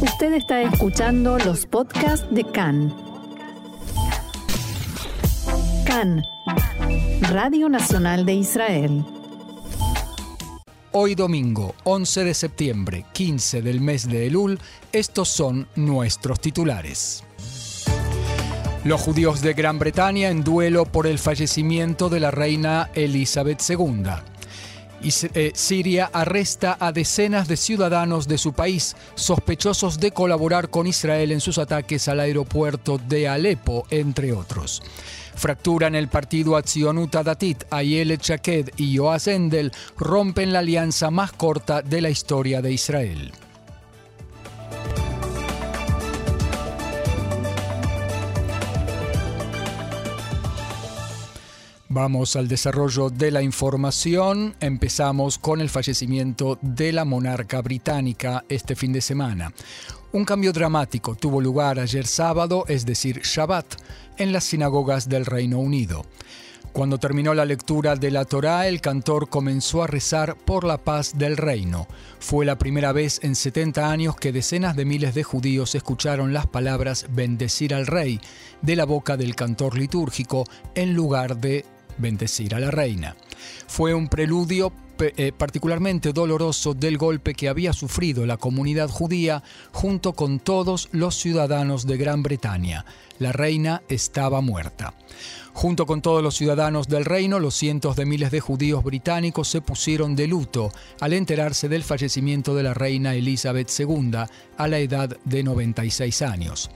Usted está escuchando los podcasts de CAN. CAN, Radio Nacional de Israel. Hoy domingo, 11 de septiembre, 15 del mes de Elul, estos son nuestros titulares. Los judíos de Gran Bretaña en duelo por el fallecimiento de la reina Elizabeth II. Eh, Siria arresta a decenas de ciudadanos de su país sospechosos de colaborar con Israel en sus ataques al aeropuerto de Alepo, entre otros. Fractura en el partido Atzionuta Datit, Ayel Chaked y Yoaz Endel rompen la alianza más corta de la historia de Israel. Vamos al desarrollo de la información. Empezamos con el fallecimiento de la monarca británica este fin de semana. Un cambio dramático tuvo lugar ayer sábado, es decir, Shabbat, en las sinagogas del Reino Unido. Cuando terminó la lectura de la Torá, el cantor comenzó a rezar por la paz del reino. Fue la primera vez en 70 años que decenas de miles de judíos escucharon las palabras bendecir al rey de la boca del cantor litúrgico en lugar de bendecir a la reina. Fue un preludio eh, particularmente doloroso del golpe que había sufrido la comunidad judía junto con todos los ciudadanos de Gran Bretaña. La reina estaba muerta. Junto con todos los ciudadanos del reino, los cientos de miles de judíos británicos se pusieron de luto al enterarse del fallecimiento de la reina Elizabeth II a la edad de 96 años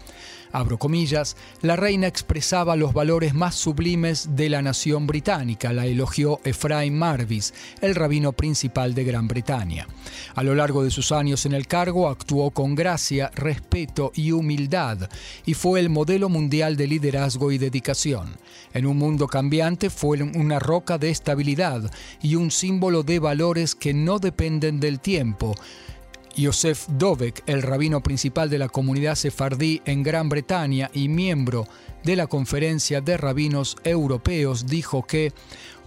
abro comillas, la reina expresaba los valores más sublimes de la nación británica, la elogió Ephraim Marvis, el rabino principal de Gran Bretaña. A lo largo de sus años en el cargo actuó con gracia, respeto y humildad y fue el modelo mundial de liderazgo y dedicación. En un mundo cambiante fue una roca de estabilidad y un símbolo de valores que no dependen del tiempo, Yosef Dovek, el rabino principal de la comunidad sefardí en Gran Bretaña y miembro de la Conferencia de Rabinos Europeos, dijo que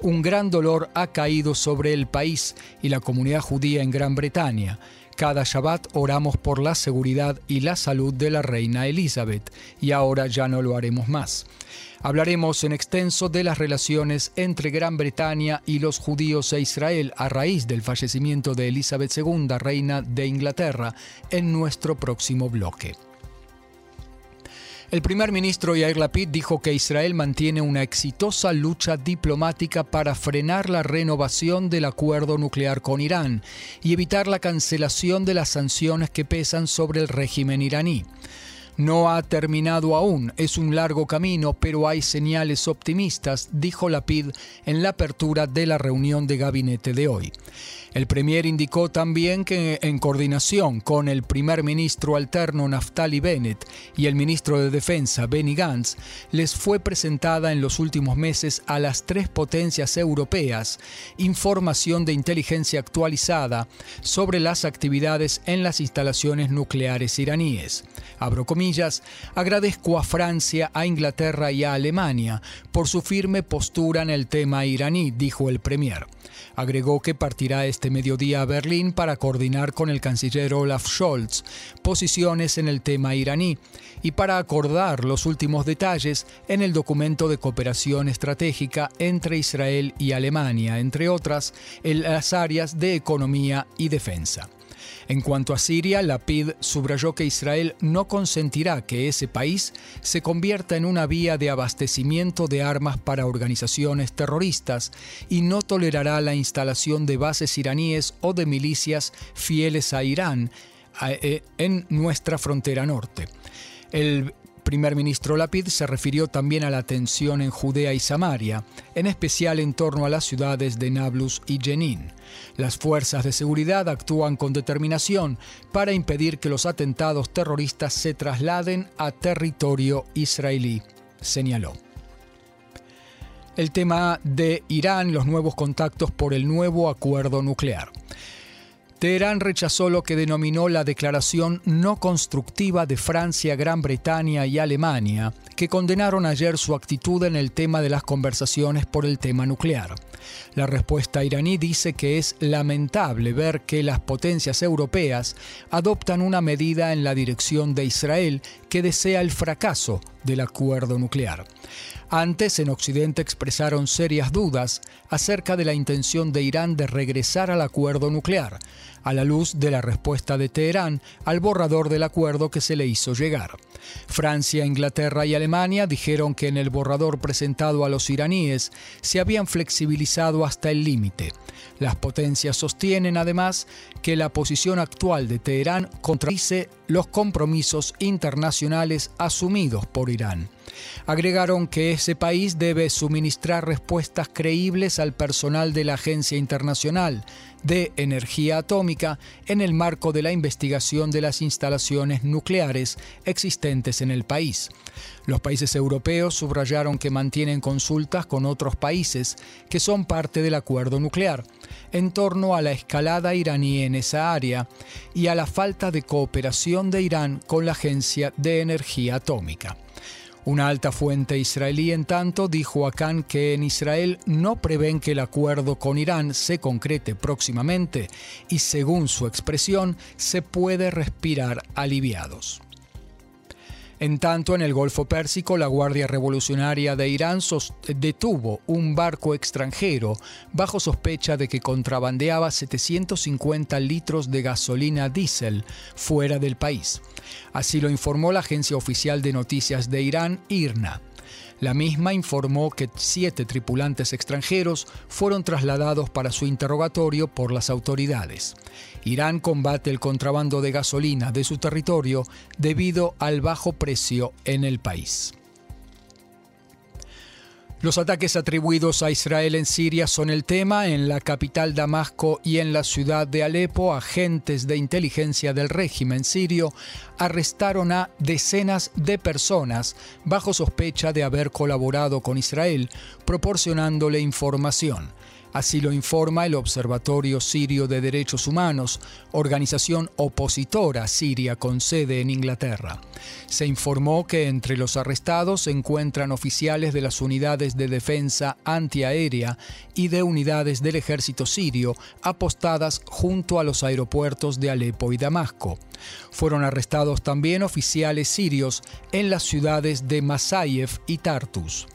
un gran dolor ha caído sobre el país y la comunidad judía en Gran Bretaña. Cada Shabbat oramos por la seguridad y la salud de la reina Elizabeth y ahora ya no lo haremos más. Hablaremos en extenso de las relaciones entre Gran Bretaña y los judíos e Israel a raíz del fallecimiento de Elizabeth II, reina de Inglaterra, en nuestro próximo bloque. El primer ministro Yair Lapid dijo que Israel mantiene una exitosa lucha diplomática para frenar la renovación del acuerdo nuclear con Irán y evitar la cancelación de las sanciones que pesan sobre el régimen iraní. No ha terminado aún, es un largo camino, pero hay señales optimistas, dijo Lapid en la apertura de la reunión de gabinete de hoy. El Premier indicó también que en coordinación con el primer ministro alterno Naftali Bennett y el ministro de Defensa Benny Gantz, les fue presentada en los últimos meses a las tres potencias europeas información de inteligencia actualizada sobre las actividades en las instalaciones nucleares iraníes. Abro comillas, agradezco a Francia, a Inglaterra y a Alemania por su firme postura en el tema iraní, dijo el Premier. Agregó que partirá este mediodía a Berlín para coordinar con el canciller Olaf Scholz posiciones en el tema iraní y para acordar los últimos detalles en el documento de cooperación estratégica entre Israel y Alemania, entre otras, en las áreas de economía y defensa. En cuanto a Siria, la PID subrayó que Israel no consentirá que ese país se convierta en una vía de abastecimiento de armas para organizaciones terroristas y no tolerará la instalación de bases iraníes o de milicias fieles a Irán eh, en nuestra frontera norte. Primer ministro Lapid se refirió también a la tensión en Judea y Samaria, en especial en torno a las ciudades de Nablus y Jenin. Las fuerzas de seguridad actúan con determinación para impedir que los atentados terroristas se trasladen a territorio israelí, señaló. El tema de Irán, los nuevos contactos por el nuevo acuerdo nuclear. Teherán rechazó lo que denominó la declaración no constructiva de Francia, Gran Bretaña y Alemania, que condenaron ayer su actitud en el tema de las conversaciones por el tema nuclear. La respuesta iraní dice que es lamentable ver que las potencias europeas adoptan una medida en la dirección de Israel que desea el fracaso del acuerdo nuclear. Antes, en Occidente expresaron serias dudas acerca de la intención de Irán de regresar al acuerdo nuclear, a la luz de la respuesta de Teherán al borrador del acuerdo que se le hizo llegar. Francia, Inglaterra y Alemania dijeron que en el borrador presentado a los iraníes se habían flexibilizado hasta el límite. Las potencias sostienen además que la posición actual de Teherán contradice los compromisos internacionales asumidos por Irán. Agregaron que ese país debe suministrar respuestas creíbles al personal de la Agencia Internacional de Energía Atómica en el marco de la investigación de las instalaciones nucleares existentes en el país. Los países europeos subrayaron que mantienen consultas con otros países que son parte del acuerdo nuclear en torno a la escalada iraní en esa área y a la falta de cooperación de Irán con la Agencia de Energía Atómica. Una alta fuente israelí, en tanto, dijo a Khan que en Israel no prevén que el acuerdo con Irán se concrete próximamente y, según su expresión, se puede respirar aliviados. En tanto, en el Golfo Pérsico, la Guardia Revolucionaria de Irán detuvo un barco extranjero bajo sospecha de que contrabandeaba 750 litros de gasolina diésel fuera del país. Así lo informó la agencia oficial de noticias de Irán, IRNA. La misma informó que siete tripulantes extranjeros fueron trasladados para su interrogatorio por las autoridades. Irán combate el contrabando de gasolina de su territorio debido al bajo precio en el país. Los ataques atribuidos a Israel en Siria son el tema. En la capital Damasco y en la ciudad de Alepo, agentes de inteligencia del régimen sirio arrestaron a decenas de personas bajo sospecha de haber colaborado con Israel, proporcionándole información. Así lo informa el Observatorio Sirio de Derechos Humanos, organización opositora siria con sede en Inglaterra. Se informó que entre los arrestados se encuentran oficiales de las unidades de defensa antiaérea y de unidades del ejército sirio apostadas junto a los aeropuertos de Alepo y Damasco. Fueron arrestados también oficiales sirios en las ciudades de Masayev y Tartus.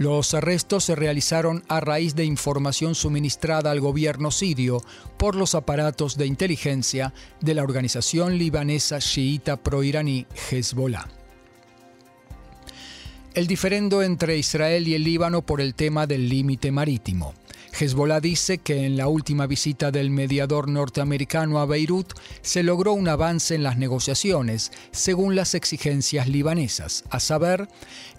Los arrestos se realizaron a raíz de información suministrada al gobierno sirio por los aparatos de inteligencia de la organización libanesa chiita proiraní Hezbollah. El diferendo entre Israel y el Líbano por el tema del límite marítimo. Hezbollah dice que en la última visita del mediador norteamericano a Beirut se logró un avance en las negociaciones según las exigencias libanesas, a saber,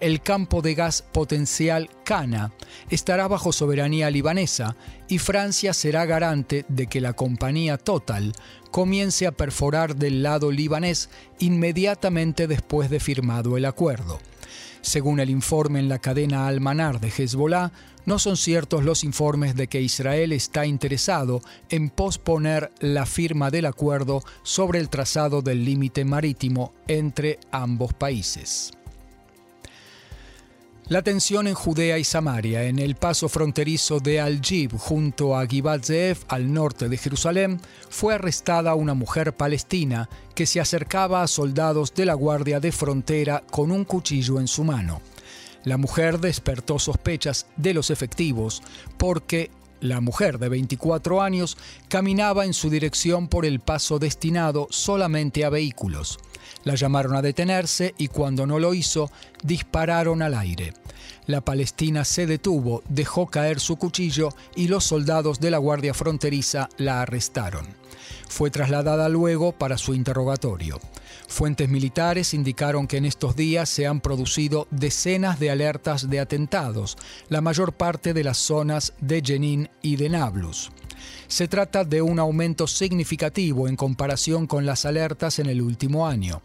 el campo de gas potencial Cana estará bajo soberanía libanesa y Francia será garante de que la compañía Total comience a perforar del lado libanés inmediatamente después de firmado el acuerdo. Según el informe en la cadena Almanar de Hezbollah, no son ciertos los informes de que Israel está interesado en posponer la firma del acuerdo sobre el trazado del límite marítimo entre ambos países. La tensión en Judea y Samaria, en el paso fronterizo de Al-Jib junto a Givat Ze'ev al norte de Jerusalén, fue arrestada una mujer palestina que se acercaba a soldados de la Guardia de Frontera con un cuchillo en su mano. La mujer despertó sospechas de los efectivos porque la mujer de 24 años caminaba en su dirección por el paso destinado solamente a vehículos. La llamaron a detenerse y cuando no lo hizo, dispararon al aire. La palestina se detuvo, dejó caer su cuchillo y los soldados de la Guardia Fronteriza la arrestaron. Fue trasladada luego para su interrogatorio. Fuentes militares indicaron que en estos días se han producido decenas de alertas de atentados, la mayor parte de las zonas de Jenin y de Nablus. Se trata de un aumento significativo en comparación con las alertas en el último año.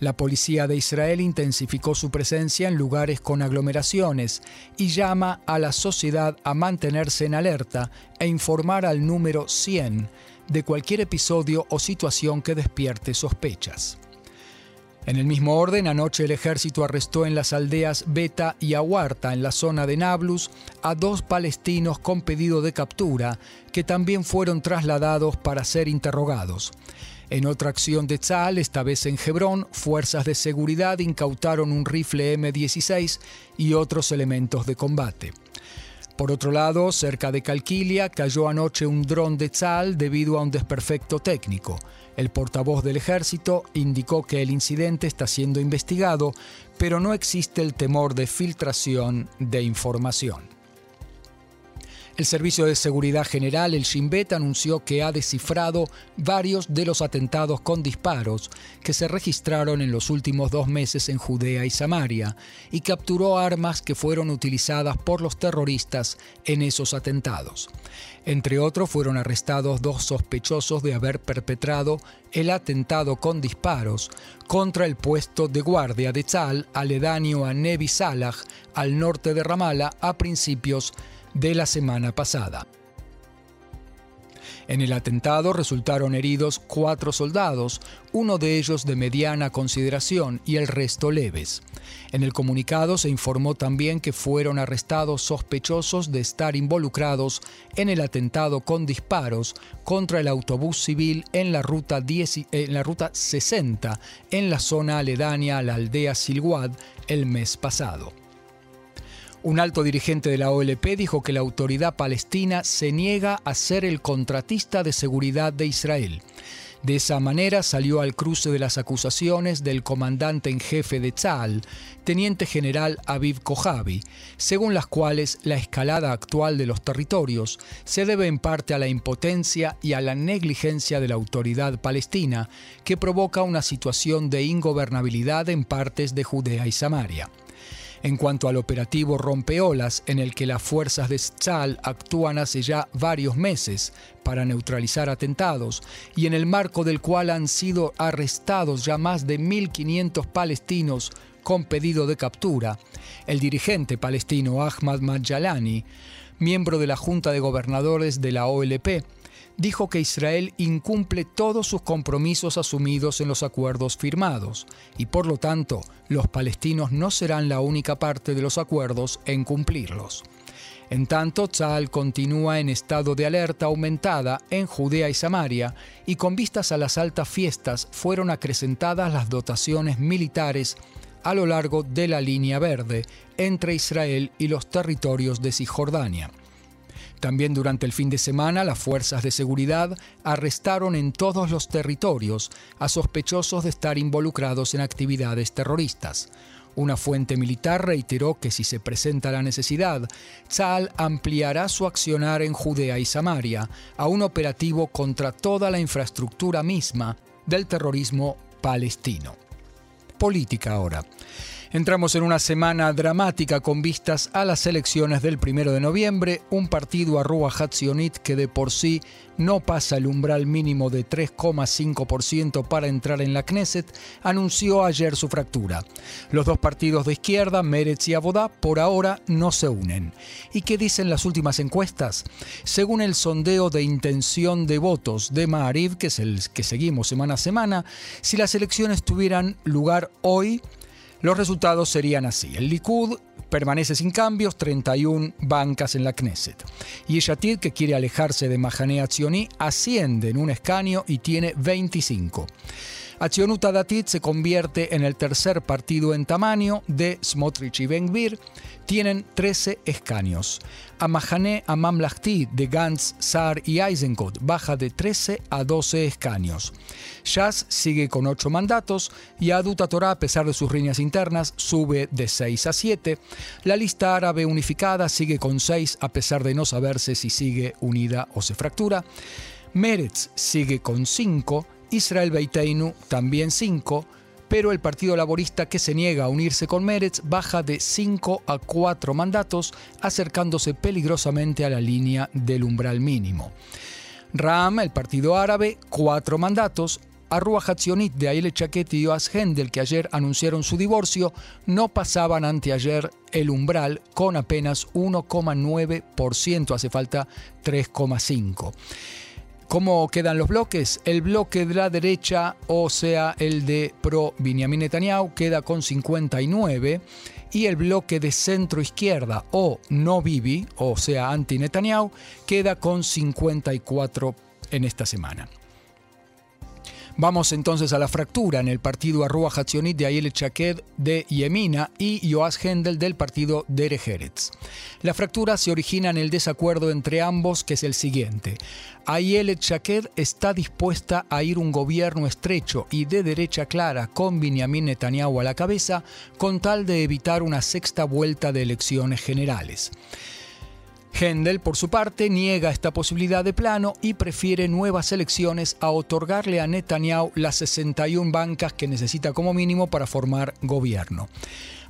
La policía de Israel intensificó su presencia en lugares con aglomeraciones y llama a la sociedad a mantenerse en alerta e informar al número 100 de cualquier episodio o situación que despierte sospechas. En el mismo orden, anoche el ejército arrestó en las aldeas Beta y Ahuarta, en la zona de Nablus, a dos palestinos con pedido de captura, que también fueron trasladados para ser interrogados. En otra acción de Tzal, esta vez en Hebrón, fuerzas de seguridad incautaron un rifle M16 y otros elementos de combate. Por otro lado, cerca de Calquilia cayó anoche un dron de Tzal debido a un desperfecto técnico. El portavoz del ejército indicó que el incidente está siendo investigado, pero no existe el temor de filtración de información. El Servicio de Seguridad General, el Shin Bet, anunció que ha descifrado varios de los atentados con disparos que se registraron en los últimos dos meses en Judea y Samaria y capturó armas que fueron utilizadas por los terroristas en esos atentados. Entre otros, fueron arrestados dos sospechosos de haber perpetrado el atentado con disparos contra el puesto de guardia de Tzal aledaño a Nevi Salah, al norte de Ramallah, a principios de de la semana pasada. En el atentado resultaron heridos cuatro soldados, uno de ellos de mediana consideración y el resto leves. En el comunicado se informó también que fueron arrestados sospechosos de estar involucrados en el atentado con disparos contra el autobús civil en la ruta, en la ruta 60, en la zona aledaña a la aldea Silwad, el mes pasado. Un alto dirigente de la OLP dijo que la autoridad palestina se niega a ser el contratista de seguridad de Israel. De esa manera salió al cruce de las acusaciones del comandante en jefe de Tzal, teniente general Aviv Kojavi, según las cuales la escalada actual de los territorios se debe en parte a la impotencia y a la negligencia de la autoridad palestina, que provoca una situación de ingobernabilidad en partes de Judea y Samaria. En cuanto al operativo Rompeolas, en el que las fuerzas de Tzal actúan hace ya varios meses para neutralizar atentados y en el marco del cual han sido arrestados ya más de 1.500 palestinos con pedido de captura, el dirigente palestino Ahmad Majalani, miembro de la Junta de Gobernadores de la OLP, dijo que Israel incumple todos sus compromisos asumidos en los acuerdos firmados y por lo tanto los palestinos no serán la única parte de los acuerdos en cumplirlos. En tanto, Tzal continúa en estado de alerta aumentada en Judea y Samaria y con vistas a las altas fiestas fueron acrecentadas las dotaciones militares a lo largo de la línea verde entre Israel y los territorios de Cisjordania. También durante el fin de semana, las fuerzas de seguridad arrestaron en todos los territorios a sospechosos de estar involucrados en actividades terroristas. Una fuente militar reiteró que si se presenta la necesidad, Tzal ampliará su accionar en Judea y Samaria a un operativo contra toda la infraestructura misma del terrorismo palestino. Política ahora. Entramos en una semana dramática con vistas a las elecciones del primero de noviembre. Un partido Arrua Hatzionit que de por sí no pasa el umbral mínimo de 3,5% para entrar en la Knesset, anunció ayer su fractura. Los dos partidos de izquierda, Meretz y Abodá, por ahora no se unen. ¿Y qué dicen las últimas encuestas? Según el sondeo de intención de votos de Maariv, que es el que seguimos semana a semana, si las elecciones tuvieran lugar hoy, los resultados serían así. El Likud permanece sin cambios, 31 bancas en la Knesset. Y Yatir, que quiere alejarse de Mahanea Atzioni, asciende en un escaño y tiene 25. Atzionut Datit se convierte en el tercer partido en tamaño de Smotrich y Ben-Gvir, tienen 13 escaños. Amahane Amamlahti de Gantz, Saar y Eisenkot baja de 13 a 12 escaños. Shas sigue con 8 mandatos y Aduta Torah, a pesar de sus riñas internas, sube de 6 a 7. La lista árabe unificada sigue con 6 a pesar de no saberse si sigue unida o se fractura. Meretz sigue con 5, Israel Beiteinu también 5, pero el Partido Laborista que se niega a unirse con Meretz baja de 5 a 4 mandatos, acercándose peligrosamente a la línea del umbral mínimo. Ram, el Partido Árabe, 4 mandatos, Arrua Hatzionit de Aile Chaquet y Yoas Hendel, que ayer anunciaron su divorcio, no pasaban anteayer el umbral con apenas 1,9%, hace falta 3,5%. ¿Cómo quedan los bloques? El bloque de la derecha, o sea, el de pro Benjamin Netanyahu, queda con 59 y el bloque de centro izquierda o no Bibi, o sea, anti Netanyahu, queda con 54 en esta semana. Vamos entonces a la fractura en el partido Arrua Hatzionit de Ayelet Chaked de Yemina y Yoaz Hendel del partido Dere Eretz. La fractura se origina en el desacuerdo entre ambos, que es el siguiente. Ayelet Chaked está dispuesta a ir un gobierno estrecho y de derecha clara con Benjamin Netanyahu a la cabeza, con tal de evitar una sexta vuelta de elecciones generales. Händel, por su parte, niega esta posibilidad de plano y prefiere nuevas elecciones a otorgarle a Netanyahu las 61 bancas que necesita como mínimo para formar gobierno.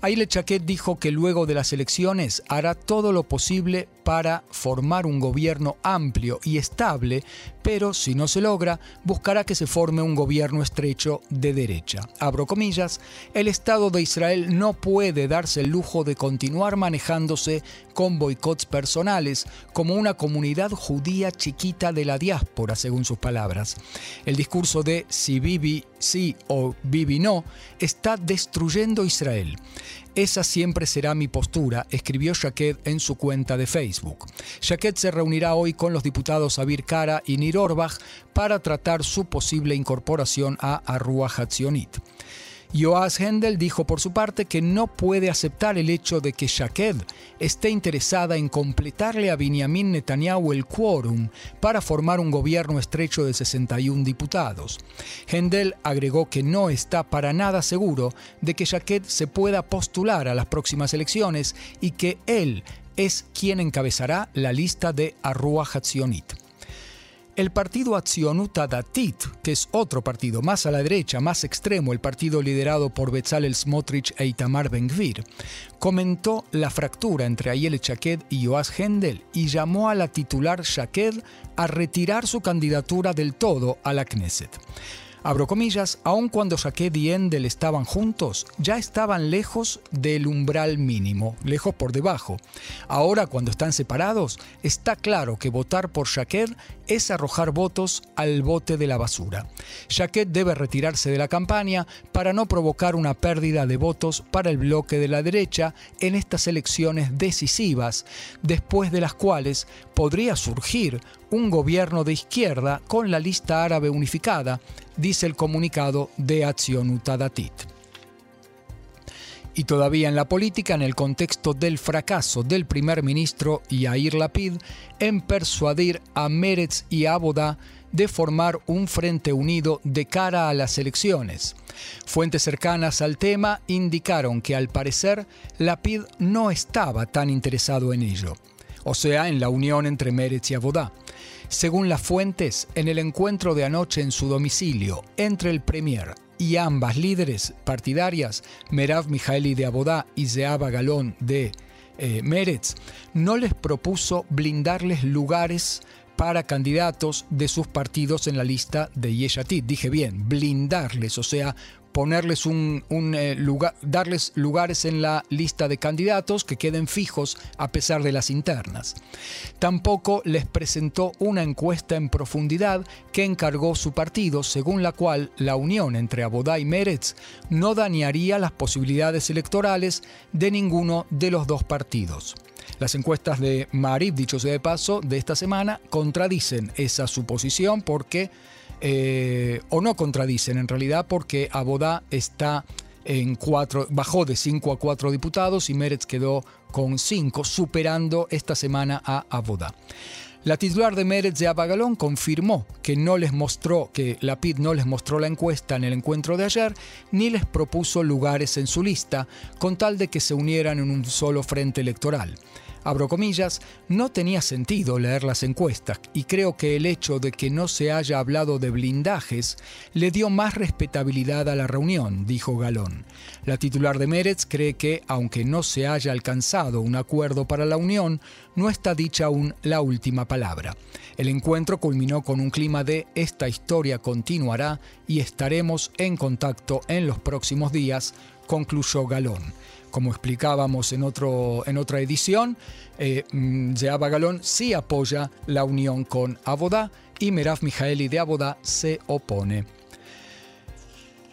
Aile Chaquet dijo que luego de las elecciones hará todo lo posible para formar un gobierno amplio y estable, pero si no se logra, buscará que se forme un gobierno estrecho de derecha. Abro comillas, el Estado de Israel no puede darse el lujo de continuar manejándose con boicots personales como una comunidad judía chiquita de la diáspora, según sus palabras. El discurso de si Bibi sí o Bibi no está destruyendo Israel. Esa siempre será mi postura, escribió Shaked en su cuenta de Facebook. Shaked se reunirá hoy con los diputados Abir Kara y Nir Orbach para tratar su posible incorporación a Arrua Hatzionit. Joas Hendel dijo por su parte que no puede aceptar el hecho de que Shaked esté interesada en completarle a Benjamin Netanyahu el quórum para formar un gobierno estrecho de 61 diputados. Hendel agregó que no está para nada seguro de que Shaked se pueda postular a las próximas elecciones y que él es quien encabezará la lista de Arrua Hatzionit. El partido Atzionuta Datit, que es otro partido más a la derecha, más extremo, el partido liderado por Bezalel Smotrich e Itamar Ben-Gvir, comentó la fractura entre Ayel Shaked y Yoaz Hendel y llamó a la titular Shaked a retirar su candidatura del todo a la Knesset. Abro comillas, aun cuando Shaked y Endel estaban juntos, ya estaban lejos del umbral mínimo, lejos por debajo. Ahora, cuando están separados, está claro que votar por Shaked es arrojar votos al bote de la basura. Shaked debe retirarse de la campaña para no provocar una pérdida de votos para el bloque de la derecha en estas elecciones decisivas, después de las cuales podría surgir un gobierno de izquierda con la lista árabe unificada, dice el comunicado de Acción Utadatit. Y todavía en la política, en el contexto del fracaso del primer ministro Yair Lapid en persuadir a Meretz y Abodá de formar un frente unido de cara a las elecciones. Fuentes cercanas al tema indicaron que al parecer Lapid no estaba tan interesado en ello, o sea, en la unión entre Meretz y Abodá. Según las fuentes, en el encuentro de anoche en su domicilio entre el Premier y ambas líderes partidarias, Merav Mijaeli de Abodá y Zeaba Galón de eh, Meretz, no les propuso blindarles lugares para candidatos de sus partidos en la lista de Yeshatit. Dije bien, blindarles, o sea, ponerles un, eh, lugar, darles lugares en la lista de candidatos que queden fijos a pesar de las internas. Tampoco les presentó una encuesta en profundidad que encargó su partido, según la cual la unión entre Abodá y Meretz no dañaría las posibilidades electorales de ninguno de los dos partidos. Las encuestas de Marib, dicho sea de paso, de esta semana contradicen esa suposición porque eh, o no contradicen en realidad porque Abodá está en cuatro, bajó de 5 a 4 diputados y Meretz quedó con 5, superando esta semana a Abodá. La titular de Meretz de Abagalón confirmó que no les mostró, que la PID no les mostró la encuesta en el encuentro de ayer, ni les propuso lugares en su lista, con tal de que se unieran en un solo frente electoral abro comillas, no tenía sentido leer las encuestas y creo que el hecho de que no se haya hablado de blindajes le dio más respetabilidad a la reunión, dijo Galón. La titular de Meretz cree que, aunque no se haya alcanzado un acuerdo para la unión, no está dicha aún la última palabra. El encuentro culminó con un clima de esta historia continuará y estaremos en contacto en los próximos días, concluyó Galón. Como explicábamos en, otro, en otra edición, eh, mm, Galón sí apoya la unión con Abodá y Merav Mijaeli de Abodá se opone.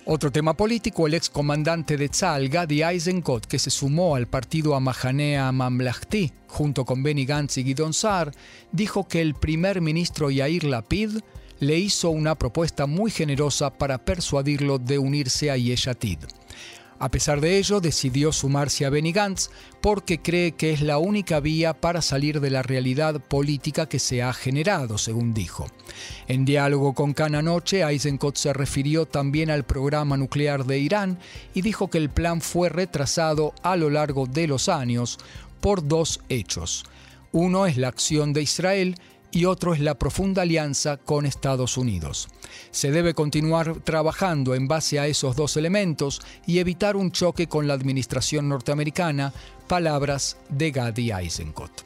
Otro tema político, el excomandante de Tzal, Gadi Eisenkot, que se sumó al partido Amahanea Mamlahti junto con Benny Gantz y Gidon Saar, dijo que el primer ministro Yair Lapid le hizo una propuesta muy generosa para persuadirlo de unirse a Yeshatid. A pesar de ello, decidió sumarse a Benny Gantz porque cree que es la única vía para salir de la realidad política que se ha generado, según dijo. En diálogo con Khan anoche, Eisenkot se refirió también al programa nuclear de Irán y dijo que el plan fue retrasado a lo largo de los años por dos hechos. Uno es la acción de Israel y otro es la profunda alianza con Estados Unidos. Se debe continuar trabajando en base a esos dos elementos y evitar un choque con la administración norteamericana, palabras de Gadi Eisenkot.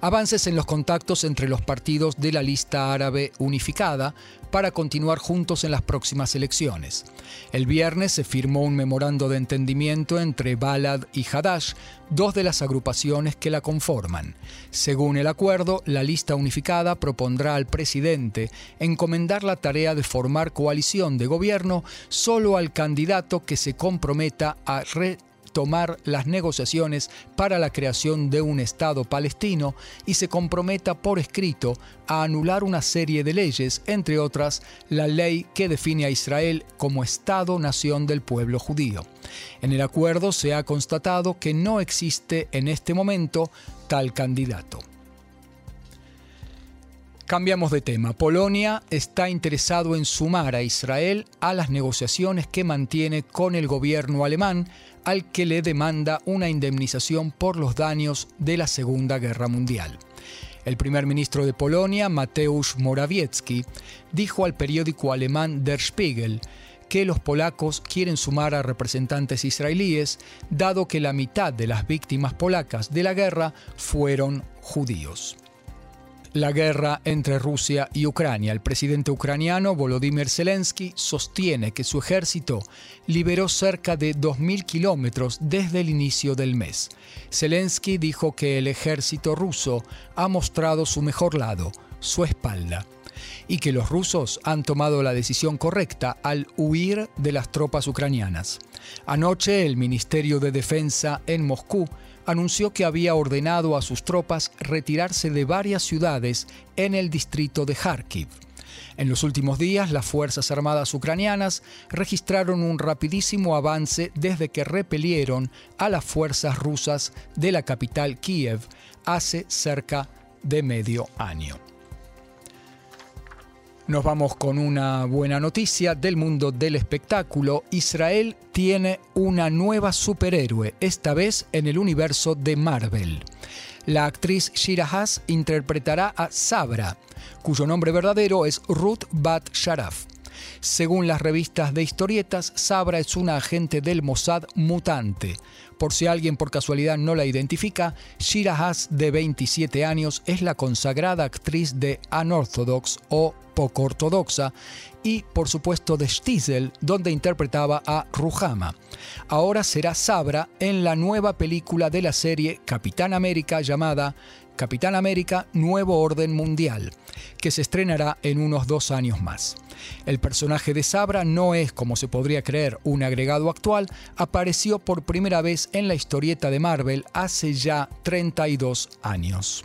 Avances en los contactos entre los partidos de la lista árabe unificada para continuar juntos en las próximas elecciones. El viernes se firmó un memorando de entendimiento entre Balad y Hadash, dos de las agrupaciones que la conforman. Según el acuerdo, la lista unificada propondrá al presidente encomendar la tarea de formar coalición de gobierno solo al candidato que se comprometa a re tomar las negociaciones para la creación de un Estado palestino y se comprometa por escrito a anular una serie de leyes, entre otras la ley que define a Israel como Estado-nación del pueblo judío. En el acuerdo se ha constatado que no existe en este momento tal candidato. Cambiamos de tema. Polonia está interesado en sumar a Israel a las negociaciones que mantiene con el gobierno alemán, al que le demanda una indemnización por los daños de la Segunda Guerra Mundial. El primer ministro de Polonia, Mateusz Morawiecki, dijo al periódico alemán Der Spiegel que los polacos quieren sumar a representantes israelíes, dado que la mitad de las víctimas polacas de la guerra fueron judíos la guerra entre Rusia y Ucrania. El presidente ucraniano Volodymyr Zelensky sostiene que su ejército liberó cerca de 2.000 kilómetros desde el inicio del mes. Zelensky dijo que el ejército ruso ha mostrado su mejor lado, su espalda, y que los rusos han tomado la decisión correcta al huir de las tropas ucranianas. Anoche el Ministerio de Defensa en Moscú anunció que había ordenado a sus tropas retirarse de varias ciudades en el distrito de Kharkiv. En los últimos días, las Fuerzas Armadas ucranianas registraron un rapidísimo avance desde que repelieron a las fuerzas rusas de la capital Kiev hace cerca de medio año. Nos vamos con una buena noticia del mundo del espectáculo. Israel tiene una nueva superhéroe, esta vez en el universo de Marvel. La actriz Shira Haas interpretará a Sabra, cuyo nombre verdadero es Ruth Bat Sharaf. Según las revistas de historietas, Sabra es una agente del Mossad mutante. Por si alguien por casualidad no la identifica, Shira Haas, de 27 años, es la consagrada actriz de Unorthodox o poco ortodoxa, y por supuesto de Stiesel, donde interpretaba a Ruhama. Ahora será Sabra en la nueva película de la serie Capitán América llamada Capitán América Nuevo Orden Mundial, que se estrenará en unos dos años más. El personaje de Sabra no es, como se podría creer, un agregado actual, apareció por primera vez en la historieta de Marvel hace ya 32 años.